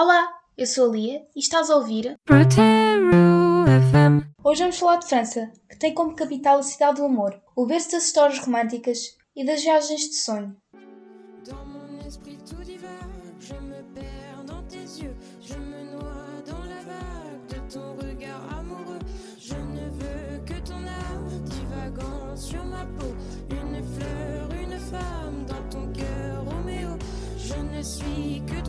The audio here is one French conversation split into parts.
Olá, eu sou a Lia e estás a ouvir Proteru FM. Hoje vamos falar de França, que tem como capital a cidade do amor, o berço das histórias românticas e das viagens de sonho. suis que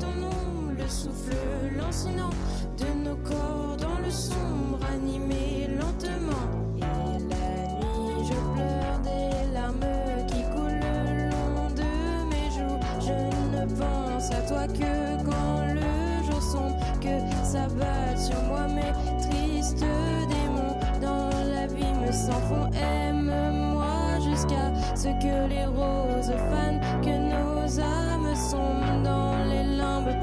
souffle lancinant de nos corps dans le sombre, animé lentement. Et la nuit, je pleure des larmes qui coulent le long de mes joues. Je ne pense à toi que quand le jour sombre, que s'abattent sur moi mes tristes démons. Dans la vie me s'enfont, aime-moi jusqu'à ce que les roses fanent, que nos âmes sombrent dans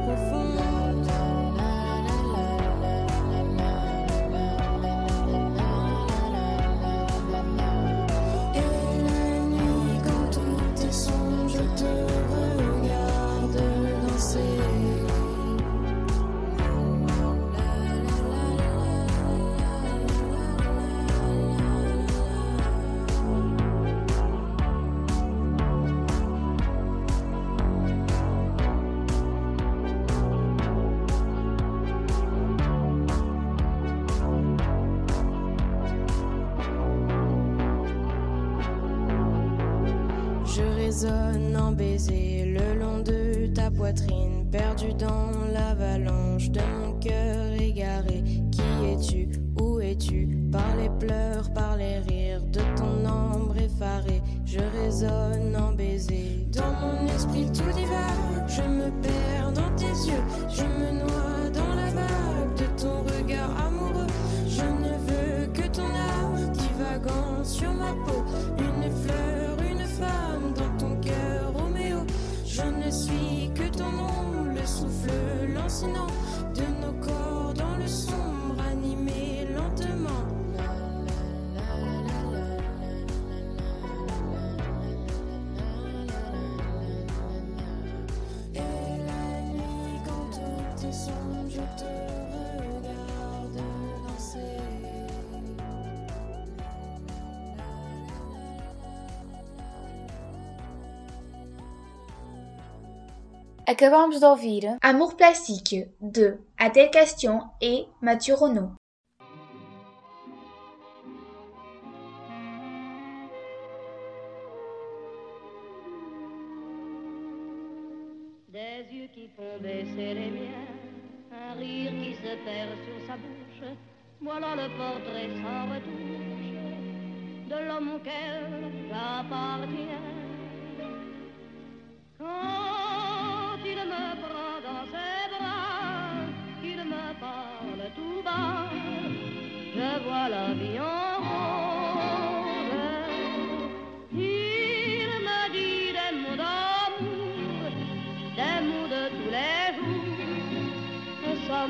les résonne en baiser le long de ta poitrine, perdu dans l'avalanche de mon cœur égaré. Qui es-tu? Où es-tu? Par les pleurs, par les rires de ton ombre effarée, je résonne en baiser. Dans mon esprit tout divague, je me perds dans tes yeux, je me noie dans la vague de ton regard amoureux. Je ne veux que ton âme divagant sur ma peau, le souffle lancinant de nos corps dans le sombre, animé lentement. Et la nuit, quand tout sombre, je te Acabamos de ouvir Amour Plastique de Adèle Castion et Mathieu Renaud. Des yeux qui font baisser les miens, un rire qui se perd sur sa bouche. Voilà le portrait sans retouche de l'homme auquel j'appartiens.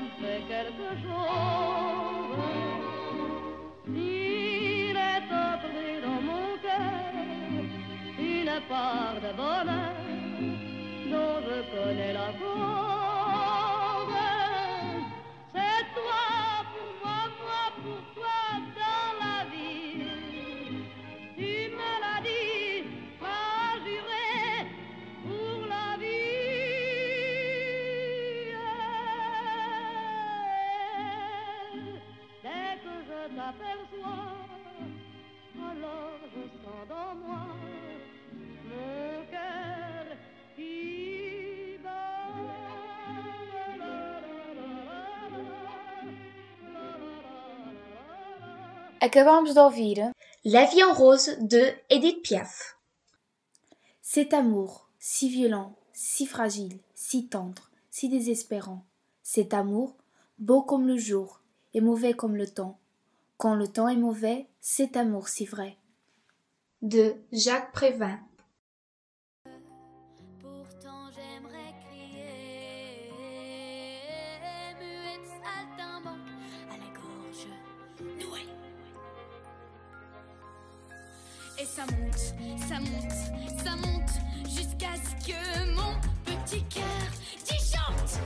me fait quelque chose. Il est entré dans mon cœur une part de bonheur dont je connais la cause. aperçois, alors La vie en rose de Edith Piaf. Cet amour, si violent, si fragile, si tendre, si désespérant, cet amour, beau comme le jour et mauvais comme le temps, quand le temps est mauvais, cet amour si vrai. De Jacques Prévin. J'aimerais crier, à la gorge nouée. Et ça monte, ça monte, ça monte, jusqu'à ce que mon petit cœur t'y chante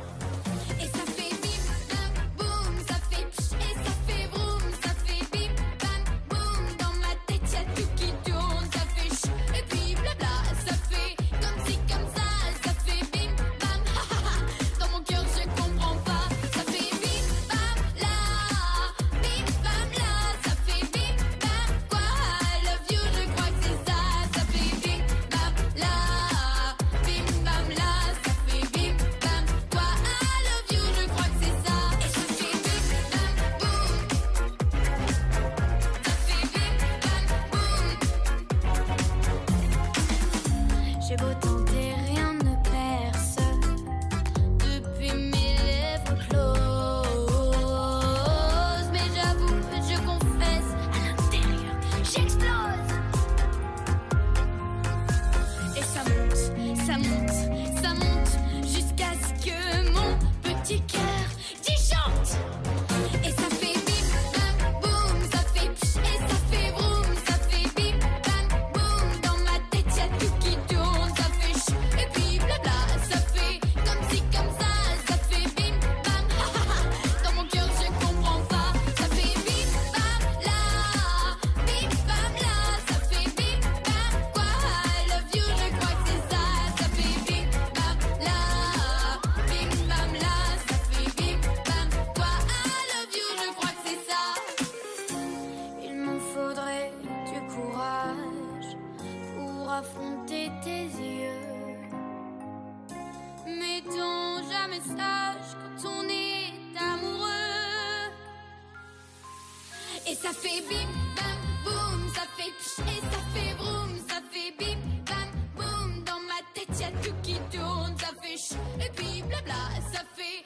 Et ça fait bim, bam, boum, ça fait pch, et ça fait vroom, ça fait bim, bam, boum. Dans ma tête, y a tout qui tourne, ça fait ch, et puis blabla, ça fait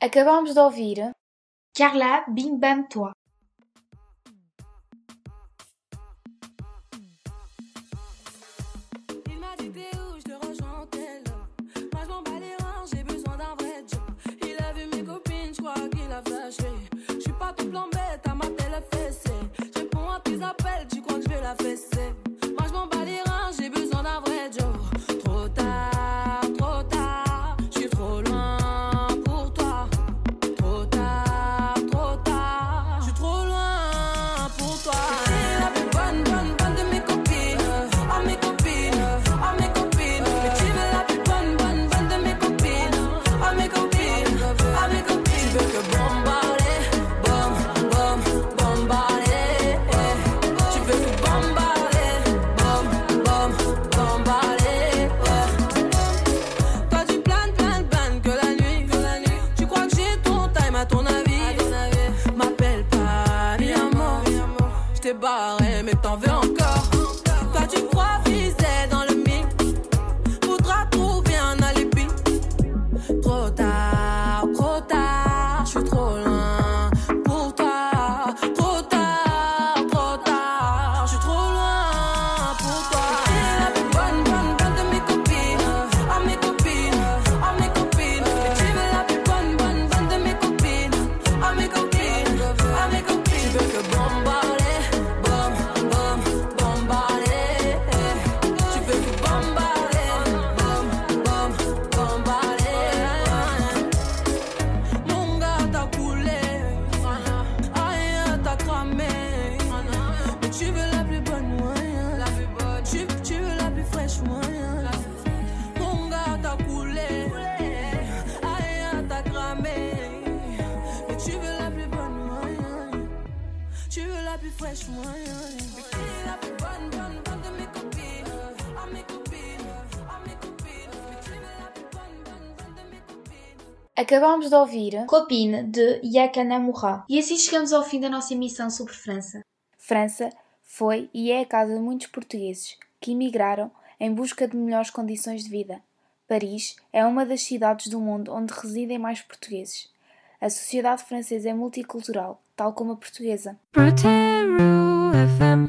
Acabamos que vont-ils vous bam toi. Il m'a dit d'eau, je te rejoins là. Je ne vais j'ai besoin d'un vrai jour. Il a vu mes copines, je crois qu'il a fâché. Je suis pas tout blanc l'embête à m'aider la fessée. Je prends un petit appel, tu crois que je vais la fesser? barré, eh, mais t'en veux encore. Toi, tu crois viser dans le mille. Faudra trouver un alibi. Trop tard, trop tard, je suis trop loin. Pour toi, trop tard, trop tard, je suis trop loin. Pour toi, t'es la plus bonne, bonne, bonne de mes copines. Oh, mes copines, oh, mes copines. Tu veux la plus bonne, bonne, bonne de mes copines. Oh, mes copines, oh, mes copines. Tu veux que bon copines. Acabámos de ouvir Copine, de Yakana Mourra. E assim chegamos ao fim da nossa emissão sobre França. França foi e é a casa de muitos portugueses que emigraram em busca de melhores condições de vida. Paris é uma das cidades do mundo onde residem mais portugueses. A sociedade francesa é multicultural, tal como a portuguesa. FM.